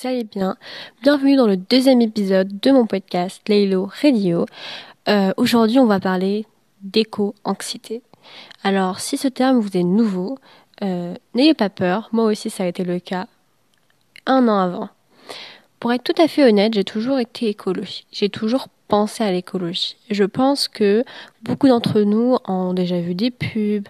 vous allez bien. Bienvenue dans le deuxième épisode de mon podcast Laylo Radio. Euh, aujourd'hui, on va parler d'éco-anxiété. Alors, si ce terme vous est nouveau, euh, n'ayez pas peur, moi aussi ça a été le cas un an avant. Pour être tout à fait honnête, j'ai toujours été écologique. J'ai toujours pensé à l'écologie. Je pense que beaucoup d'entre nous ont déjà vu des pubs,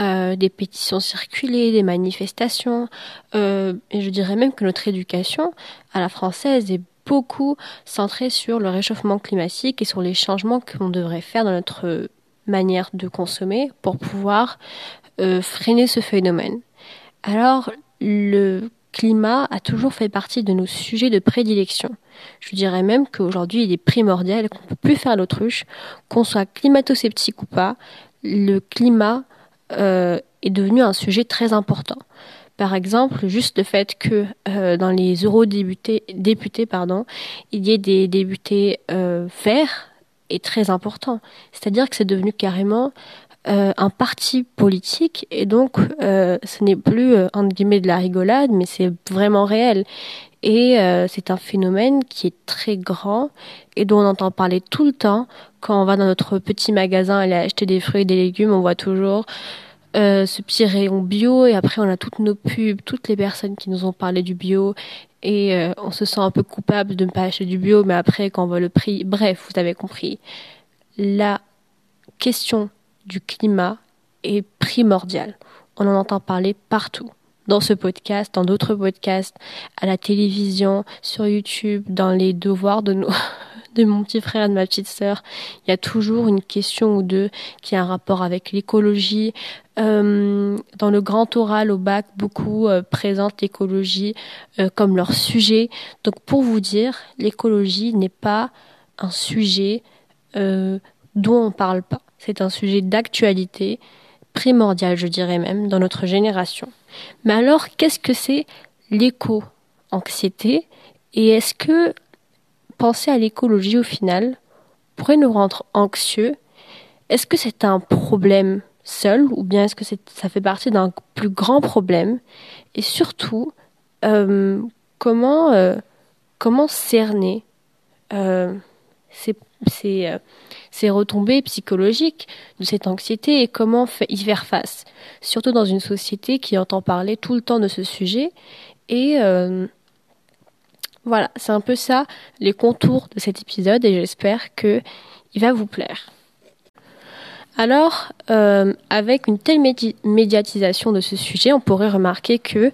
euh, des pétitions circulées, des manifestations. Euh, et je dirais même que notre éducation à la française est beaucoup centrée sur le réchauffement climatique et sur les changements qu'on devrait faire dans notre manière de consommer pour pouvoir euh, freiner ce phénomène. Alors, le climat a toujours fait partie de nos sujets de prédilection. Je dirais même qu'aujourd'hui, il est primordial qu'on ne peut plus faire l'autruche, qu'on soit climato-sceptique ou pas, le climat euh, est devenu un sujet très important. Par exemple, juste le fait que euh, dans les eurodéputés, députés, pardon, il y ait des députés euh, verts est très important. C'est-à-dire que c'est devenu carrément euh, un parti politique et donc euh, ce n'est plus euh, entre guillemets de la rigolade, mais c'est vraiment réel. Et euh, c'est un phénomène qui est très grand et dont on entend parler tout le temps. Quand on va dans notre petit magasin aller acheter des fruits et des légumes, on voit toujours euh, ce petit rayon bio et après on a toutes nos pubs, toutes les personnes qui nous ont parlé du bio et euh, on se sent un peu coupable de ne pas acheter du bio, mais après quand on voit le prix, bref, vous avez compris. La question du climat est primordiale. On en entend parler partout dans ce podcast, dans d'autres podcasts, à la télévision, sur YouTube, dans les devoirs de de mon petit frère et de ma petite sœur, il y a toujours une question ou deux qui a un rapport avec l'écologie. Euh, dans le grand oral au bac, beaucoup euh, présentent l'écologie euh, comme leur sujet. Donc pour vous dire, l'écologie n'est pas un sujet dont on parle pas. C'est un sujet d'actualité primordial, je dirais même, dans notre génération. Mais alors, qu'est-ce que c'est l'éco-anxiété Et est-ce que penser à l'écologie au final pourrait nous rendre anxieux? Est-ce que c'est un problème seul ou bien est-ce que ça fait partie d'un plus grand problème? Et surtout, euh, comment, euh, comment cerner euh, ces, ces, ces retombées psychologiques de cette anxiété et comment y faire face Surtout dans une société qui entend parler tout le temps de ce sujet et voilà, c'est un peu ça les contours de cet épisode et j'espère que il va vous plaire. Alors, euh, avec une telle médi médiatisation de ce sujet, on pourrait remarquer que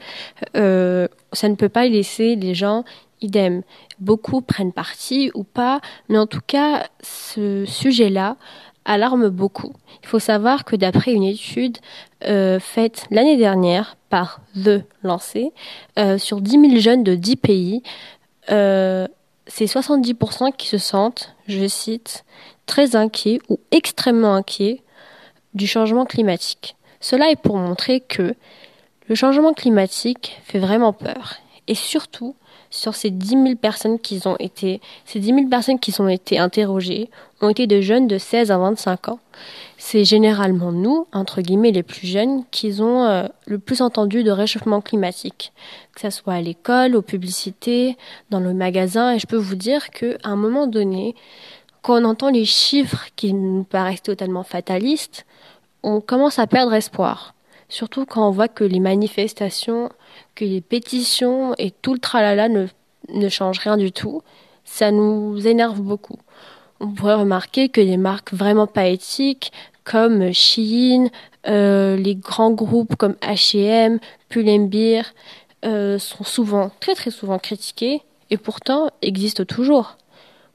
euh, ça ne peut pas laisser les gens idem. Beaucoup prennent parti ou pas, mais en tout cas, ce sujet-là alarme beaucoup. Il faut savoir que d'après une étude euh, faite l'année dernière par The Lancé, euh, sur 10 000 jeunes de 10 pays, euh, c'est 70% qui se sentent, je cite, très inquiets ou extrêmement inquiets du changement climatique. Cela est pour montrer que le changement climatique fait vraiment peur. Et surtout, sur ces 10 000 personnes qui ont été, ces 10 000 personnes qui ont été interrogées ont été de jeunes de 16 à 25 ans. C'est généralement nous, entre guillemets, les plus jeunes, qui ont euh, le plus entendu de réchauffement climatique, que ce soit à l'école, aux publicités, dans le magasin. Et je peux vous dire qu'à un moment donné, quand on entend les chiffres qui nous paraissent totalement fatalistes, on commence à perdre espoir. Surtout quand on voit que les manifestations, que les pétitions et tout le tralala ne, ne changent rien du tout, ça nous énerve beaucoup. On pourrait remarquer que les marques vraiment pas éthiques, comme Shein, euh, les grands groupes comme H&M, Pull&Bear, euh, sont souvent, très très souvent critiqués et pourtant existent toujours.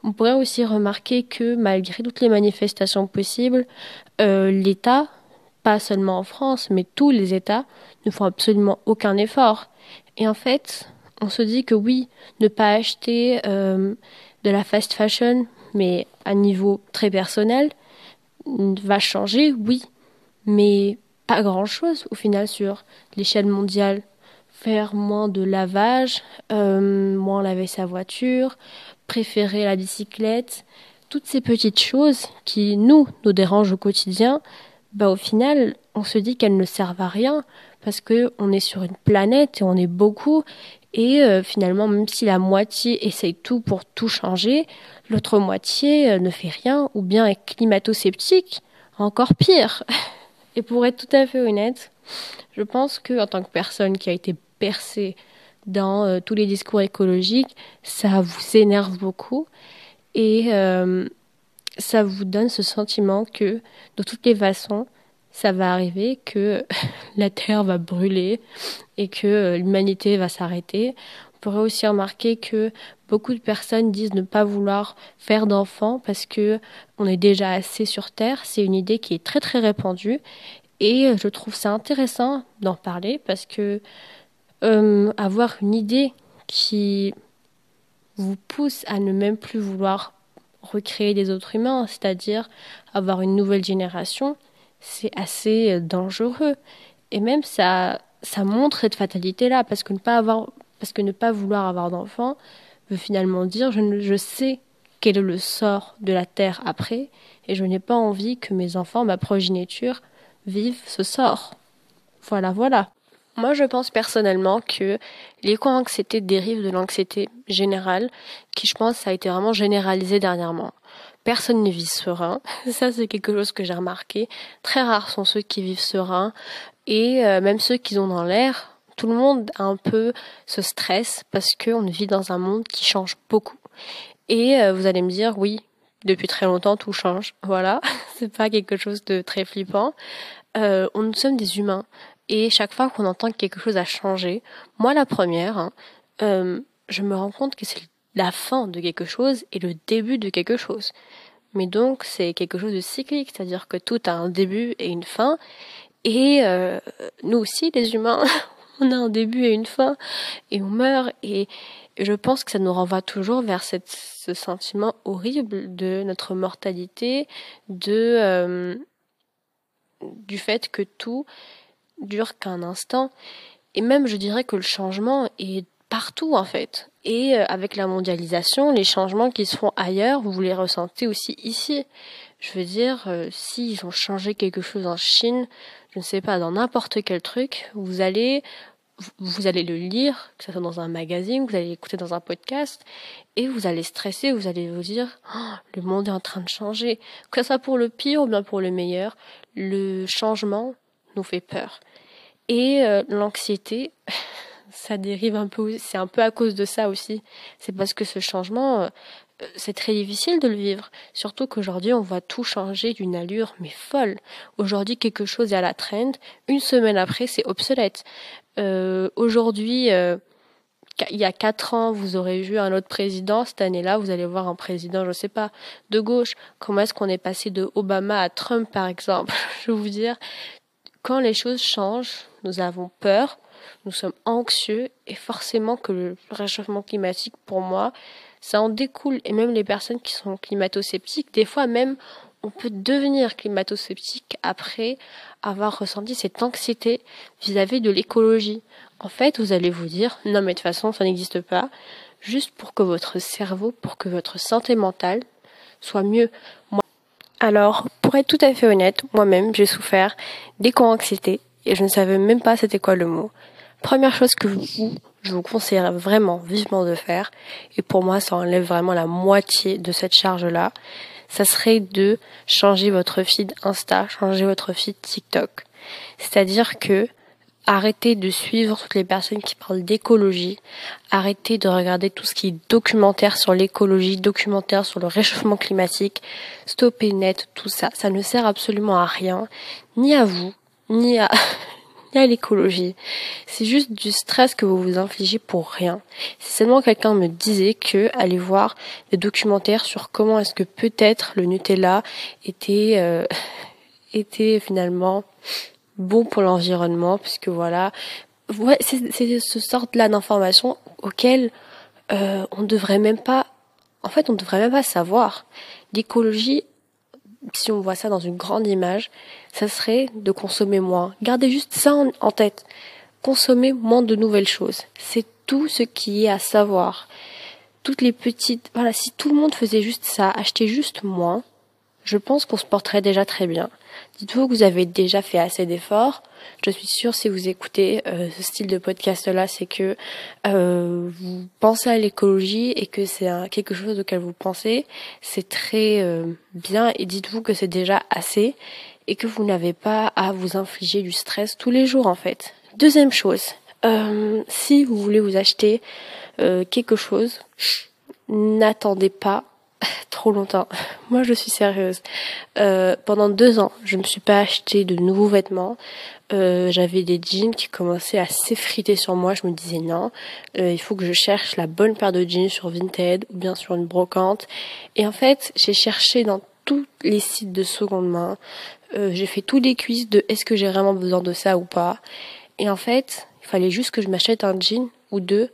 On pourrait aussi remarquer que malgré toutes les manifestations possibles, euh, l'État pas seulement en France, mais tous les États ne font absolument aucun effort. Et en fait, on se dit que oui, ne pas acheter euh, de la fast fashion, mais à niveau très personnel, va changer, oui, mais pas grand-chose au final sur l'échelle mondiale. Faire moins de lavage, euh, moins laver sa voiture, préférer la bicyclette, toutes ces petites choses qui nous nous dérangent au quotidien, bah au final, on se dit qu'elles ne servent à rien parce que on est sur une planète et on est beaucoup Et euh, finalement, même si la moitié essaye tout pour tout changer, l'autre moitié euh, ne fait rien ou bien est climato-sceptique, encore pire. Et pour être tout à fait honnête, je pense que en tant que personne qui a été percée dans euh, tous les discours écologiques, ça vous énerve beaucoup et ça vous donne ce sentiment que de toutes les façons, ça va arriver, que la Terre va brûler et que euh, l'humanité va s'arrêter. On pourrait aussi remarquer que beaucoup de personnes disent ne pas vouloir faire d'enfants parce que on est déjà assez sur Terre. C'est une idée qui est très très répandue et je trouve ça intéressant d'en parler parce que euh, avoir une idée qui vous pousse à ne même plus vouloir recréer des autres humains, c'est-à-dire avoir une nouvelle génération, c'est assez euh, dangereux. Et même ça, ça montre cette fatalité-là, parce que ne pas avoir, parce que ne pas vouloir avoir d'enfants veut finalement dire je, je sais quel est le sort de la terre après, et je n'ai pas envie que mes enfants, ma progéniture, vivent ce sort. Voilà, voilà. Moi, je pense personnellement que l'éco-anxiété dérive de l'anxiété générale, qui, je pense, a été vraiment généralisée dernièrement. Personne ne vit serein. Ça, c'est quelque chose que j'ai remarqué. Très rares sont ceux qui vivent serein. Et euh, même ceux qui ont dans l'air, tout le monde un peu ce stress parce qu'on vit dans un monde qui change beaucoup. Et euh, vous allez me dire, oui, depuis très longtemps, tout change. Voilà. c'est pas quelque chose de très flippant. Euh, on, nous sommes des humains. Et chaque fois qu'on entend que quelque chose a changé, moi la première, hein, euh, je me rends compte que c'est la fin de quelque chose et le début de quelque chose. Mais donc c'est quelque chose de cyclique, c'est-à-dire que tout a un début et une fin. Et euh, nous aussi, les humains, on a un début et une fin, et on meurt. Et je pense que ça nous renvoie toujours vers ce sentiment horrible de notre mortalité, de euh, du fait que tout dure qu'un instant. Et même, je dirais que le changement est partout en fait. Et euh, avec la mondialisation, les changements qui se font ailleurs, vous les ressentez aussi ici. Je veux dire, euh, s'ils ont changé quelque chose en Chine, je ne sais pas, dans n'importe quel truc, vous allez vous allez le lire, que ce soit dans un magazine, vous allez l'écouter dans un podcast, et vous allez stresser, vous allez vous dire, oh, le monde est en train de changer. Que ce soit pour le pire ou bien pour le meilleur, le changement nous fait peur. Et euh, l'anxiété, ça dérive un peu, c'est un peu à cause de ça aussi. C'est parce que ce changement, euh, c'est très difficile de le vivre. Surtout qu'aujourd'hui, on voit tout changer d'une allure, mais folle. Aujourd'hui, quelque chose est à la trend. Une semaine après, c'est obsolète. Euh, aujourd'hui, euh, il y a quatre ans, vous aurez vu un autre président. Cette année-là, vous allez voir un président, je sais pas, de gauche. Comment est-ce qu'on est passé de Obama à Trump, par exemple? Je vais vous dire, quand les choses changent, nous avons peur, nous sommes anxieux et forcément que le réchauffement climatique, pour moi, ça en découle. Et même les personnes qui sont climato-sceptiques, des fois même, on peut devenir climato-sceptique après avoir ressenti cette anxiété vis-à-vis de l'écologie. En fait, vous allez vous dire, non mais de toute façon, ça n'existe pas, juste pour que votre cerveau, pour que votre santé mentale soit mieux. Alors, pour être tout à fait honnête, moi-même, j'ai souffert d'éco-anxiété et je ne savais même pas c'était quoi le mot. Première chose que je vous conseille vraiment vivement de faire, et pour moi ça enlève vraiment la moitié de cette charge-là, ça serait de changer votre feed Insta, changer votre feed TikTok. C'est-à-dire que Arrêtez de suivre toutes les personnes qui parlent d'écologie. Arrêtez de regarder tout ce qui est documentaire sur l'écologie, documentaire sur le réchauffement climatique. Stoppez net tout ça. Ça ne sert absolument à rien, ni à vous, ni à, ni à l'écologie. C'est juste du stress que vous vous infligez pour rien. Si seulement quelqu'un me disait que aller voir des documentaires sur comment est-ce que peut-être le Nutella était euh, était finalement bon pour l'environnement, puisque voilà, ouais, c'est ce sorte-là d'informations auxquelles euh, on devrait même pas, en fait, on devrait même pas savoir. L'écologie, si on voit ça dans une grande image, ça serait de consommer moins. Gardez juste ça en, tête. Consommer moins de nouvelles choses. C'est tout ce qui est à savoir. Toutes les petites, voilà, si tout le monde faisait juste ça, acheter juste moins, je pense qu'on se porterait déjà très bien. Dites-vous que vous avez déjà fait assez d'efforts. Je suis sûre si vous écoutez euh, ce style de podcast-là, c'est que euh, vous pensez à l'écologie et que c'est quelque chose auquel vous pensez. C'est très euh, bien et dites-vous que c'est déjà assez et que vous n'avez pas à vous infliger du stress tous les jours en fait. Deuxième chose, si vous voulez vous acheter quelque chose, n'attendez pas trop longtemps. Moi, je suis sérieuse. Euh, pendant deux ans, je ne me suis pas acheté de nouveaux vêtements. Euh, j'avais des jeans qui commençaient à s'effriter sur moi. Je me disais non, euh, il faut que je cherche la bonne paire de jeans sur Vinted ou bien sur une brocante. Et en fait, j'ai cherché dans tous les sites de seconde main. j'ai fait tous les quiz de est-ce que j'ai vraiment besoin de ça ou pas. Et en fait, il fallait juste que je m'achète un jean ou deux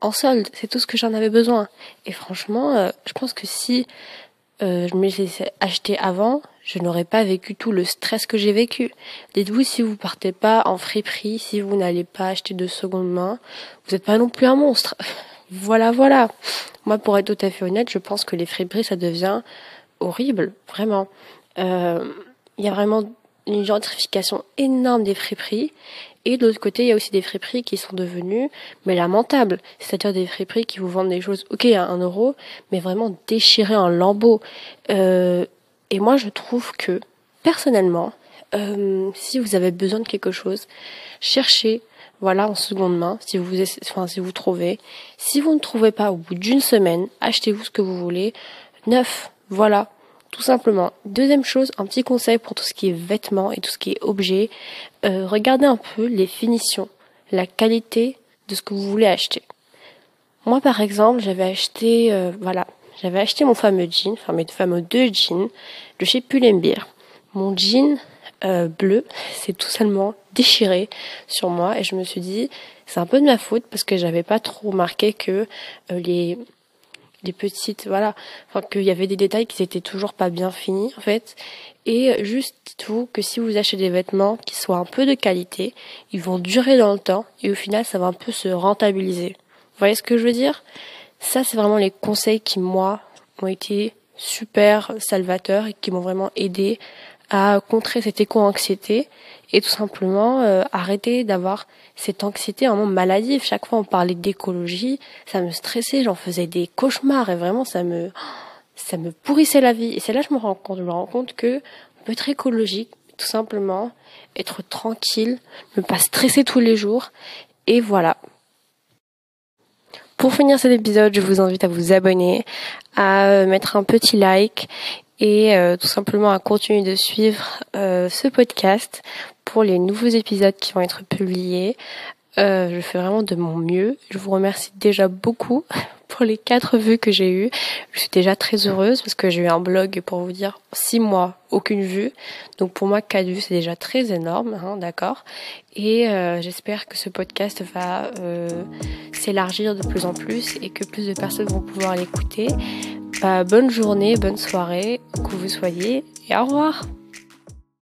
en solde. C'est tout ce que j'en avais besoin. Et franchement, euh, je pense que si euh, je me laissais acheter avant, je n'aurais pas vécu tout le stress que j'ai vécu. Dites-vous, si vous partez pas en friperie, si vous n'allez pas acheter de seconde main, vous n'êtes pas non plus un monstre. voilà, voilà. Moi, pour être tout à fait honnête, je pense que les friperies, ça devient horrible, vraiment. Euh, il y a vraiment une gentrification énorme des friperies. Et de l'autre côté, il y a aussi des friperies qui sont devenues mais lamentables. C'est-à-dire des friperies qui vous vendent des choses, ok, à un euro, mais vraiment déchirées en lambeaux. Euh, et moi, je trouve que, personnellement, euh, si vous avez besoin de quelque chose, cherchez, voilà, en seconde main, si vous, enfin, si vous trouvez. Si vous ne trouvez pas au bout d'une semaine, achetez-vous ce que vous voulez. Neuf, voilà. Tout simplement. Deuxième chose, un petit conseil pour tout ce qui est vêtements et tout ce qui est objets. Euh, regardez un peu les finitions, la qualité de ce que vous voulez acheter. Moi, par exemple, j'avais acheté, euh, voilà, j'avais acheté mon fameux jean, enfin mes fameux deux jeans de chez Pull&Bear. Mon jean euh, bleu c'est tout simplement déchiré sur moi et je me suis dit, c'est un peu de ma faute parce que j'avais pas trop remarqué que les des petites, voilà, enfin qu'il y avait des détails qui n'étaient toujours pas bien finis en fait. Et juste dites-vous que si vous achetez des vêtements qui soient un peu de qualité, ils vont durer dans le temps et au final ça va un peu se rentabiliser. Vous voyez ce que je veux dire? Ça c'est vraiment les conseils qui moi ont été super salvateurs et qui m'ont vraiment aidé à contrer cette éco-anxiété et tout simplement euh, arrêter d'avoir cette anxiété vraiment maladive. Chaque fois on parlait d'écologie, ça me stressait, j'en faisais des cauchemars et vraiment ça me ça me pourrissait la vie. Et c'est là que je me rends compte, je que on peut être écologique, tout simplement être tranquille, ne pas stresser tous les jours et voilà. Pour finir cet épisode, je vous invite à vous abonner, à mettre un petit like et euh, tout simplement à continuer de suivre euh, ce podcast pour les nouveaux épisodes qui vont être publiés. Euh, je fais vraiment de mon mieux. Je vous remercie déjà beaucoup pour les quatre vues que j'ai eues. Je suis déjà très heureuse parce que j'ai eu un blog pour vous dire six mois, aucune vue. Donc pour moi, quatre vues, c'est déjà très énorme, hein, d'accord? Et j'espère que ce podcast va s'élargir de plus en plus et que plus de personnes vont pouvoir l'écouter. Bah, bonne journée, bonne soirée, que vous soyez, et au revoir